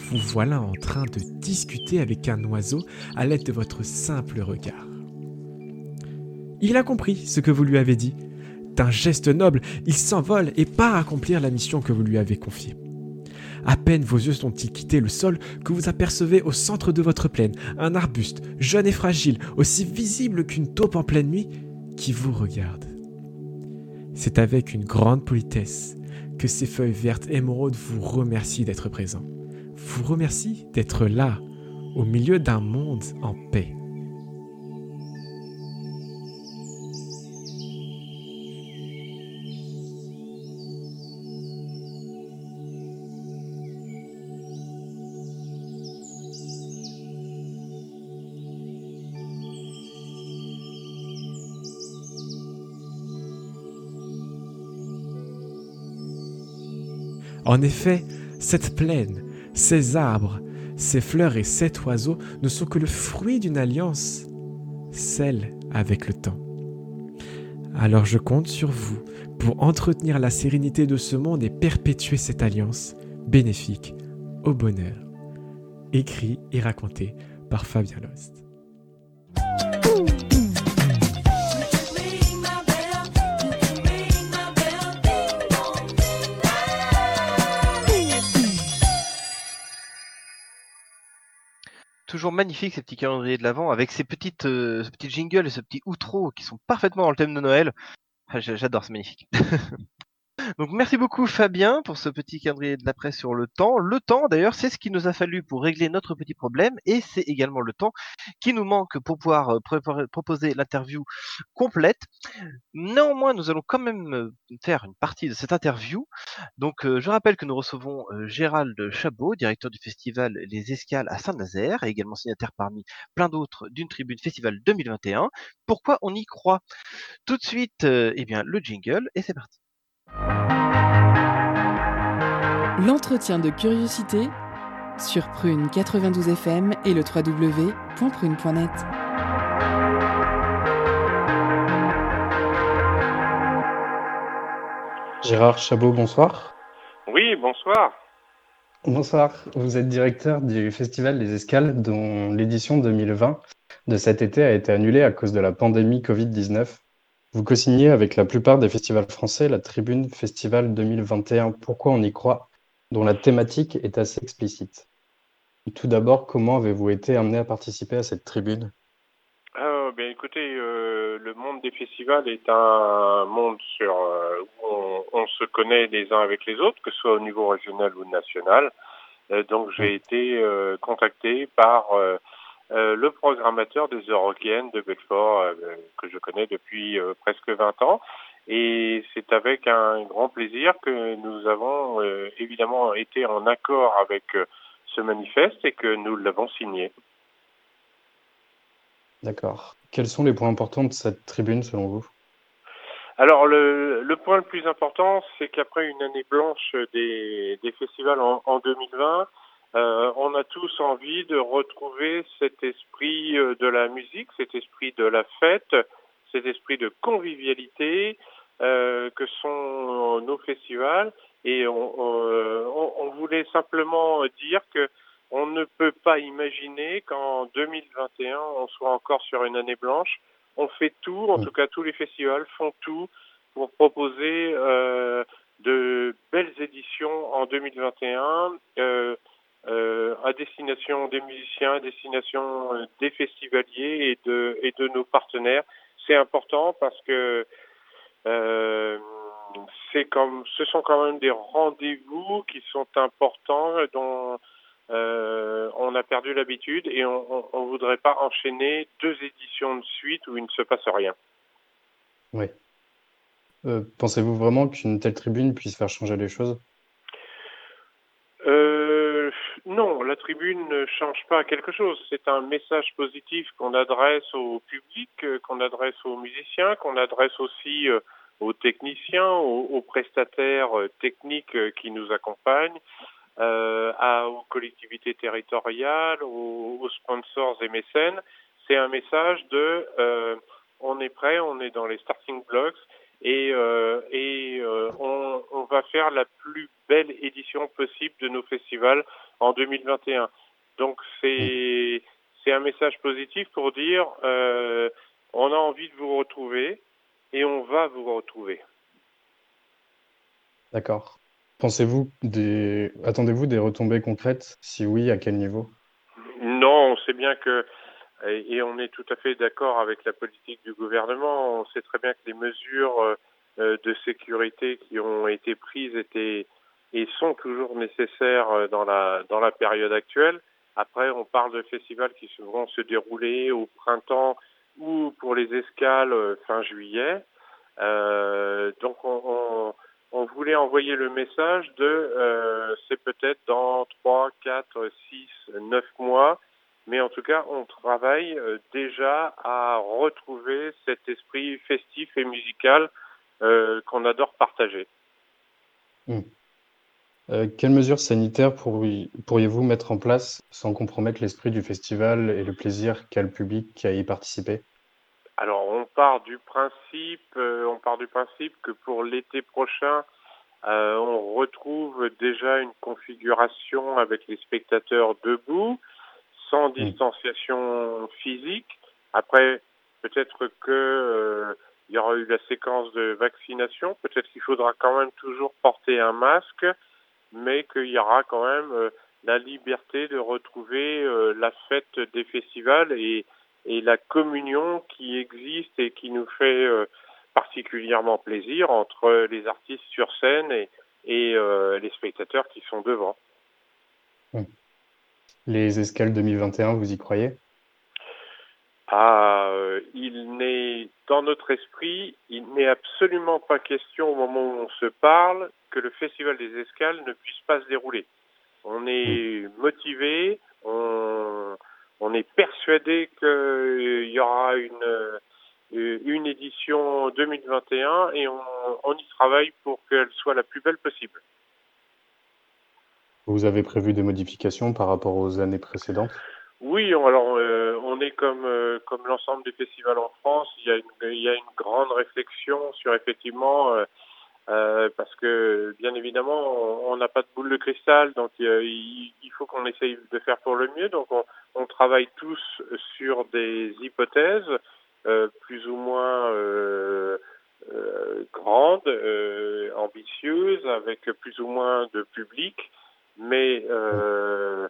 Vous voilà en train de discuter avec un oiseau à l'aide de votre simple regard. Il a compris ce que vous lui avez dit. D'un geste noble, il s'envole et part accomplir la mission que vous lui avez confiée. À peine vos yeux sont-ils quittés le sol que vous apercevez au centre de votre plaine un arbuste, jeune et fragile, aussi visible qu'une taupe en pleine nuit, qui vous regarde. C'est avec une grande politesse que ces feuilles vertes émeraudes vous remercient d'être présents. Vous remercient d'être là, au milieu d'un monde en paix. En effet, cette plaine, ces arbres, ces fleurs et cet oiseau ne sont que le fruit d'une alliance, celle avec le temps. Alors je compte sur vous pour entretenir la sérénité de ce monde et perpétuer cette alliance bénéfique au bonheur écrit et raconté par Fabien Lost. Toujours magnifique ces petits calendriers de l'avant avec ces petites, euh, et ce petit outro qui sont parfaitement dans le thème de Noël. Ah, j'a- J'adore, c'est magnifique. Donc merci beaucoup Fabien pour ce petit calendrier de l'après sur le temps. Le temps d'ailleurs c'est ce qu'il nous a fallu pour régler notre petit problème et c'est également le temps qui nous manque pour pouvoir euh, proposer l'interview complète. Néanmoins nous allons quand même euh, faire une partie de cette interview. Donc euh, je rappelle que nous recevons Gérald Chabot, directeur du festival Les Escales à Saint-Nazaire et également signataire parmi plein d'autres d'une tribune festival 2021. Pourquoi on y croit? Tout de suite eh bien le jingle et c'est parti. L'entretien de curiosité sur Prune 92 FM et le www.prune.net. Gérard Chabot, bonsoir. Oui, bonsoir. Bonsoir, vous êtes directeur du Festival Les Escales dont l'édition 2020 de cet été a été annulée à cause de la pandémie Covid-19. Vous co-signez avec la plupart des festivals français la tribune Festival 2021 Pourquoi on y croit? Dont la thématique est assez explicite. Tout d'abord, comment avez-vous été amené à participer à cette tribune? Euh, bien, écoutez, euh, le monde des festivals est un monde sur, euh, où on, on se connaît les uns avec les autres, que ce soit au niveau régional ou national. Euh, donc, j'ai été euh, contacté par le programmateur des Eurokéennes de Belfort, que je connais depuis presque 20 ans. Et c'est avec un grand plaisir que nous avons euh, évidemment été en accord avec euh, ce manifeste et que nous l'avons signé. D'accord. Quels sont les points importants de cette tribune selon vous? Alors le, le point le plus important, c'est qu'après une année blanche des, des festivals en, en 2020, euh, on a tous envie de retrouver cet esprit de la musique, cet esprit de la fête, cet esprit de convivialité euh, que sont nos festivals. Et on, on, on voulait simplement dire que on ne peut pas imaginer qu'en 2021, on soit encore sur une année blanche. On fait tout, en tout cas tous les festivals font tout pour proposer euh, de belles éditions en 2021 euh, euh, à destination des musiciens, à destination euh, des festivaliers et de, et de nos partenaires. C'est important parce que euh, c'est comme, ce sont quand même des rendez-vous qui sont importants dont euh, on a perdu l'habitude et on ne voudrait pas enchaîner deux éditions de suite où il ne se passe rien. Oui. Euh, Pensez-vous vraiment qu'une telle tribune puisse faire changer les choses? Euh, Non, la tribune ne change pas quelque chose. C'est un message positif qu'on adresse au public, euh, qu'on adresse aux musiciens, qu'on adresse aussi euh, aux techniciens, aux, prestataires euh, techniques qui nous accompagnent. À, aux collectivités territoriales, aux, aux, sponsors et mécènes. C'est un message de on est prêt, on est dans les starting blocks et, euh, et on, on, va faire la plus belle édition possible de nos festivals en 2021. Donc c'est c'est un message positif pour dire on a envie de vous retrouver et on va vous retrouver. D'accord. Pensez-vous des... Attendez-vous des retombées concrètes? Si oui, à quel niveau? Non, on sait bien que, et on est tout à fait d'accord avec la politique du gouvernement, on sait très bien que les mesures de sécurité qui ont été prises étaient et sont toujours nécessaires dans la, dans la période actuelle. Après, on parle de festivals qui vont se dérouler au printemps ou pour les escales fin juillet. Euh, donc, on, on voulait envoyer le message de euh, c'est peut-être dans 3, 4, 6, 9 mois, mais en tout cas, on travaille euh, déjà à retrouver cet esprit festif et musical euh, qu'on adore partager. Mmh. quelles mesures sanitaires pourriez-vous mettre en place sans compromettre l'esprit du festival et le plaisir qu'a le public qui a y participé alors on part du principe, euh, on part du principe que pour l'été prochain, Euh, on retrouve déjà une configuration avec les spectateurs debout, sans distanciation physique. Après, peut-être que euh, il y aura eu la séquence de vaccination. Peut-être qu'il faudra quand même toujours porter un masque, mais qu'il y aura quand même euh, la liberté de retrouver euh, la fête des festivals et, et, la communion qui existe et qui nous fait particulièrement plaisir entre les artistes sur scène et, et les spectateurs qui sont devant. Les escales 2021, vous y croyez? Ah, euh, il n'est dans notre esprit, il n'est absolument pas question au moment où on se parle que le festival des escales ne puisse pas se dérouler. On est motivé, on, on est persuadé qu'il y aura une, euh, une édition 2021 et on, on y travaille pour qu'elle soit la plus belle possible. Vous avez prévu des modifications par rapport aux années précédentes? Oui, alors euh, on est comme euh, comme l'ensemble des festivals en France. Il y a une il y a une grande réflexion sur effectivement euh, parce que bien évidemment on n'a pas de boule de cristal, donc il, il faut qu'on essaye de faire pour le mieux. Donc on, on travaille tous sur des hypothèses plus ou moins grandes, ambitieuses, avec plus ou moins de public, mais euh,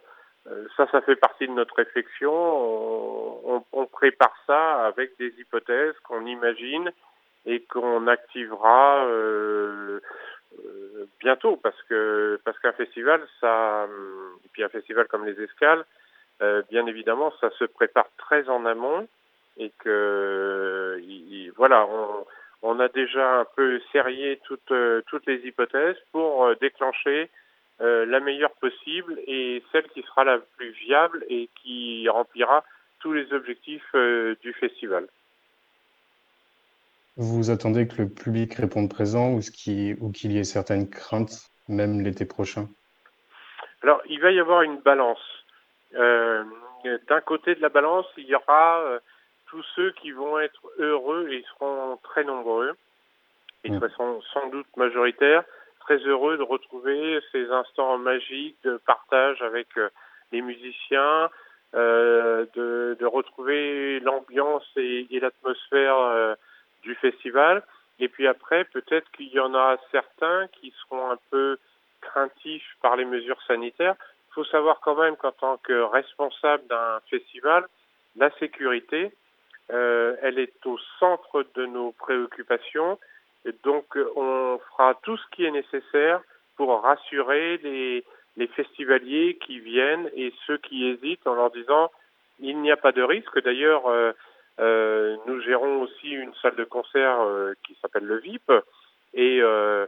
ça, ça fait partie de notre réflexion. On, on, prépare ça avec des hypothèses qu'on imagine et qu'on activera euh, euh, bientôt parce que parce qu'un festival, ça, et puis un festival comme les Escales, euh, bien évidemment, ça se prépare très en amont et que voilà, on, on a déjà un peu serrié toutes toutes les hypothèses pour déclencher euh, la meilleure possible et celle qui sera la plus viable et qui remplira tous les objectifs euh, du festival. Vous attendez que le public réponde présent ou qu'il y ait certaines craintes, même l'été prochain? Alors, il va y avoir une balance. Euh, D'un côté de la balance, il y aura euh, tous ceux qui vont être heureux et seront très nombreux et de façon sans doute majoritaire très heureux de retrouver ces instants magiques de partage avec euh, les musiciens, euh, de, de, retrouver l'ambiance et, l'atmosphère euh, du festival. Et puis après, peut-être qu'il y en a certains qui seront un peu craintifs par les mesures sanitaires. Il faut savoir quand même qu'en tant que responsable d'un festival, la sécurité, euh, elle est au centre de nos préoccupations donc, on fera tout ce qui est nécessaire pour rassurer les, les festivaliers qui viennent et ceux qui hésitent en leur disant il n'y a pas de risque. D'ailleurs, euh, euh, nous gérons aussi une salle de concert euh, qui s'appelle le VIP et euh,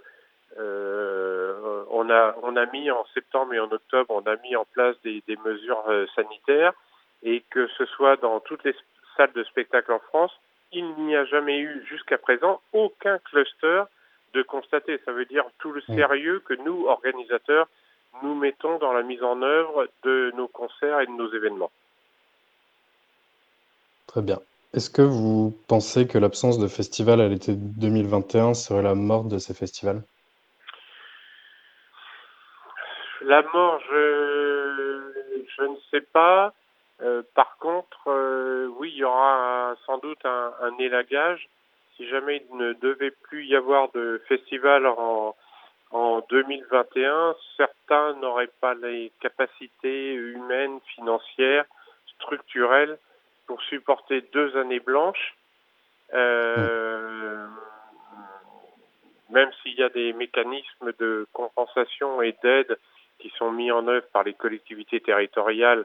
euh, on a on a mis en septembre et en octobre on a mis en place des, des mesures euh, sanitaires et que ce soit dans toutes les salles de spectacle en France, il n'y a jamais eu jusqu'à présent aucun cluster de constater. Ça veut dire tout le sérieux que nous, organisateurs, nous mettons dans la mise en œuvre de nos concerts et de nos événements. Très bien. Est-ce que vous pensez que l'absence de festival à l'été 2021 serait la mort de ces festivals? La mort, je, je ne sais pas. Euh, par contre, euh, oui, il y aura sans doute un, un, élagage. Si jamais il ne devait plus y avoir de festival en, en 2021, certains n'auraient pas les capacités humaines, financières, structurelles pour supporter deux années blanches. Euh, même s'il y a des mécanismes de compensation et d'aide qui sont mis en œuvre par les collectivités territoriales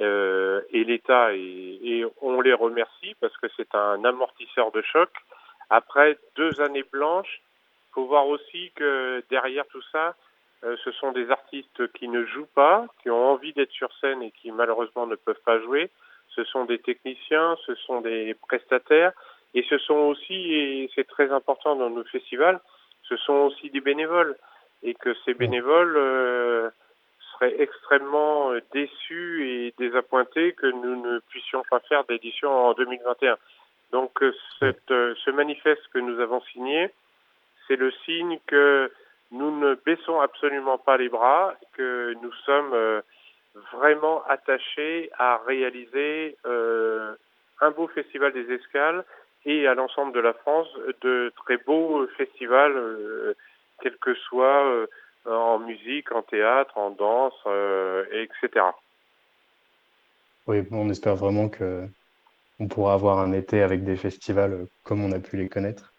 euh, et l'État, et, et, on les remercie parce que c'est un amortisseur de choc. Après deux années blanches, faut voir aussi que derrière tout ça, euh, ce sont des artistes qui ne jouent pas, qui ont envie d'être sur scène et qui malheureusement ne peuvent pas jouer. Ce sont des techniciens, ce sont des prestataires, et ce sont aussi, et c'est très important dans nos festivals, ce sont aussi des bénévoles, et que ces bénévoles euh, extrêmement euh, déçus et désappointés que nous ne puissions pas faire d'édition en 2021. Donc euh, euh, ce manifeste que nous avons signé, c'est le signe que nous ne baissons absolument pas les bras, que nous sommes vraiment attachés à réaliser un beau festival des escales et à l'ensemble de la France de très beaux festivals, quel que soit en musique, en théâtre, en danse, etc. Oui, on espère vraiment que on pourra avoir un été avec des festivals euh, comme on a pu les connaître.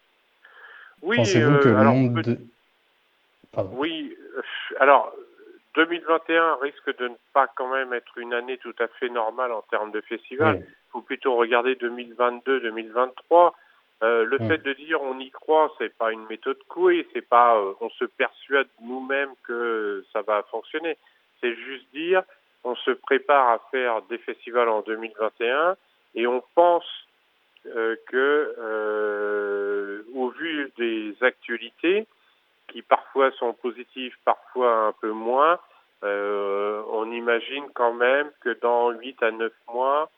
Oui, Pensez-vous que euh, le alors, monde peut- de... Pardon. Oui, euh, alors 2021 risque de ne pas quand même être une année tout à fait normale en termes de festivals. Oui. Il faut plutôt regarder 2022-2023. Euh, le Mm. fait de dire on y croit, c'est pas une méthode couée, c'est pas euh, on se persuade nous-mêmes que ça va fonctionner. C'est juste dire on se prépare à faire des festivals en 2021 et on pense euh, que euh, au vu des actualités qui parfois sont positives, parfois un peu moins, euh, on imagine quand même que dans 8 à 9 mois,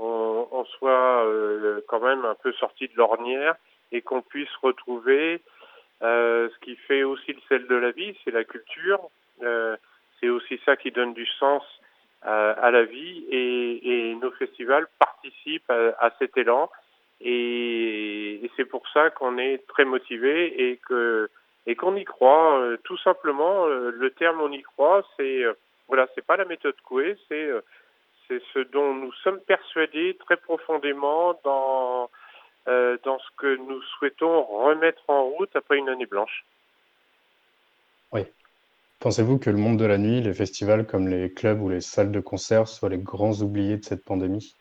on, on soit euh, quand même un peu sorti de l'ornière et qu'on puisse retrouver euh, ce qui fait aussi le sel de la vie, c'est la culture. Euh, c'est aussi ça qui donne du sens à, la vie et, nos festivals participent à, à cet élan et, et c'est pour ça qu'on est très motivé et que et qu'on y croit tout simplement le terme on y croit c'est voilà c'est pas la méthode Coué c'est c'est ce dont nous sommes persuadés très profondément dans euh, dans ce que nous souhaitons remettre en route après une année blanche. Oui. Pensez-vous que le monde de la nuit, les festivals comme les clubs ou les salles de concert soient les grands oubliés de cette pandémie?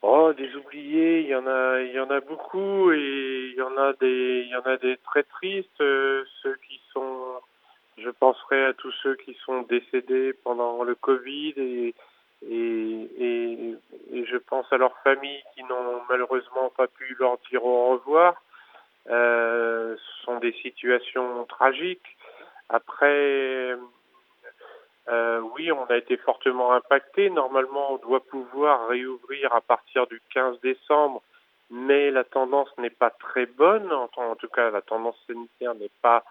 Oh, des oubliés, il y en a, il y en a beaucoup et il y en a des, il y en a des très tristes. euh, ceux qui sont, je penserai à tous ceux qui sont décédés pendant le Covid et et, et, et je pense à leurs familles qui n'ont malheureusement pas pu leur dire au revoir. Euh, ce sont des situations tragiques. Après, euh, oui, on a été fortement impacté. Normalement, on doit pouvoir réouvrir à partir du 15 décembre, mais la tendance n'est pas très bonne. En, en tout cas, la tendance sanitaire n'est pas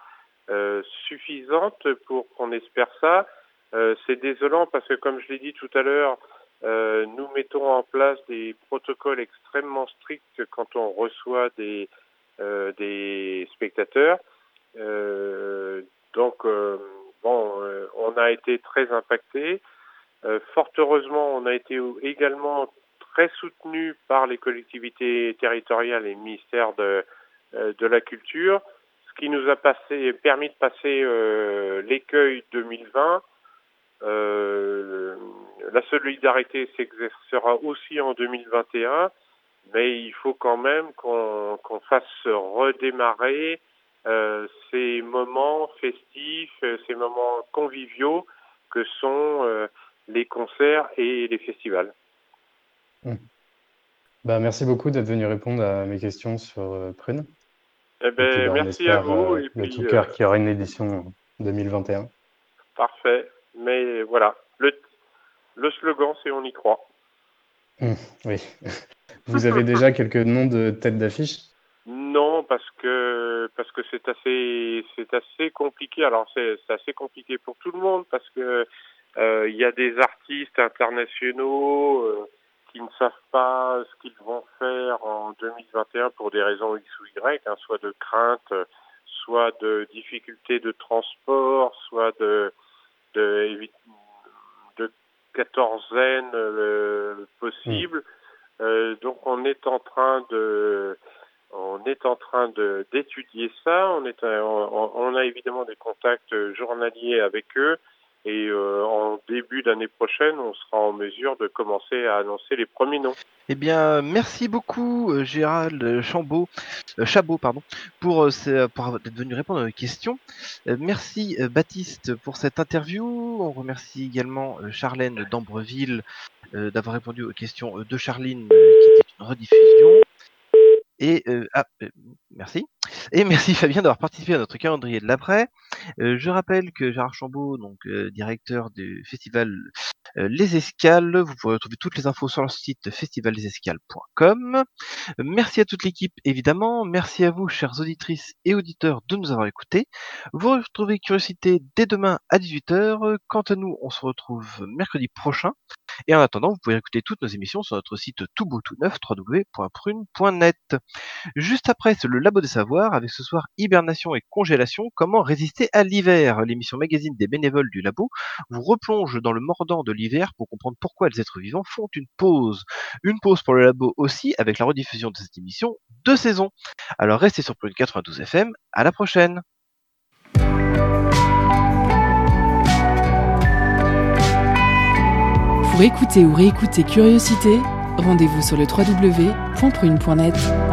euh, suffisante pour qu'on espère ça. Euh, c'est désolant parce que, comme je l'ai dit tout à l'heure, euh, nous mettons en place des protocoles extrêmement stricts quand on reçoit des, euh, spectateurs. Donc, bon, on a été très impacté. Fort heureusement, on a été également très soutenu par les collectivités territoriales et le ministère de, de la Culture, ce qui nous a passé, permis de passer euh, l'écueil 2020. Euh, la solidarité s'exercera aussi en 2021, mais il faut quand même qu'on fasse redémarrer euh, ces moments festifs, euh, ces moments conviviaux que sont euh, les concerts et les festivals. Bah, merci beaucoup d'être venu répondre à mes questions sur Prune. Eh puis, ben, bah, merci à vous et de puis tout cœur qu'il y aura une édition en 2021. parfait. Mais voilà, le, le slogan c'est on y croit. Hum, oui. Vous avez déjà quelques noms de têtes d'affiche? Non, parce que parce que c'est assez c'est assez compliqué. Alors c'est c'est assez compliqué pour tout le monde parce que euh, il y a des artistes internationaux euh, qui ne savent pas ce qu'ils vont faire en 2021 pour des raisons X ou Y, hein, soit de crainte, soit de difficultés de transport, soit de de, de quatorzaine euh, possible. Euh, donc on est en train de on est en train de d'étudier ça. On est on, on a évidemment des contacts journaliers avec eux et euh, en début d'année prochaine, on sera en mesure de commencer à annoncer les premiers noms. Eh bien, merci beaucoup euh, Gérald Chambaud, euh, Chabot, pardon, pour, euh, ce- pour être venu répondre à nos questions. Euh, merci euh, Baptiste pour cette interview. On remercie également euh, Charlène d'Ambreville euh, d'avoir répondu aux questions euh, de Charline, euh, qui était une rediffusion. Et euh, ah, euh, merci. Et merci Fabien d'avoir participé à notre calendrier de l'après. Euh, je rappelle que Gérard Chambaud, donc directeur du festival Les Escales. Vous pourrez retrouver toutes les infos sur leur site festivaldesescales.com. Merci à toute l'équipe, évidemment. Merci à vous, chères auditrices et auditeurs, de nous avoir écoutés. Vous retrouvez Curiosité dès demain à 18h. Quant à nous, on se retrouve mercredi prochain. Et en attendant, vous pouvez écouter toutes nos émissions sur notre site tout beau tout neuf, www.prune.net. Juste après, c'est le Labo des Savoirs, avec ce soir hibernation et congélation, comment résister à l'hiver. L'émission magazine des bénévoles du labo vous replonge dans le mordant de l'hiver pour comprendre pourquoi les êtres vivants font une pause. Une pause pour le labo aussi, avec la rediffusion de cette émission de saison. Alors restez sur Prune 92 FM, à la prochaine Pour écouter ou réécouter Curiosité, rendez-vous sur le www.prune.net.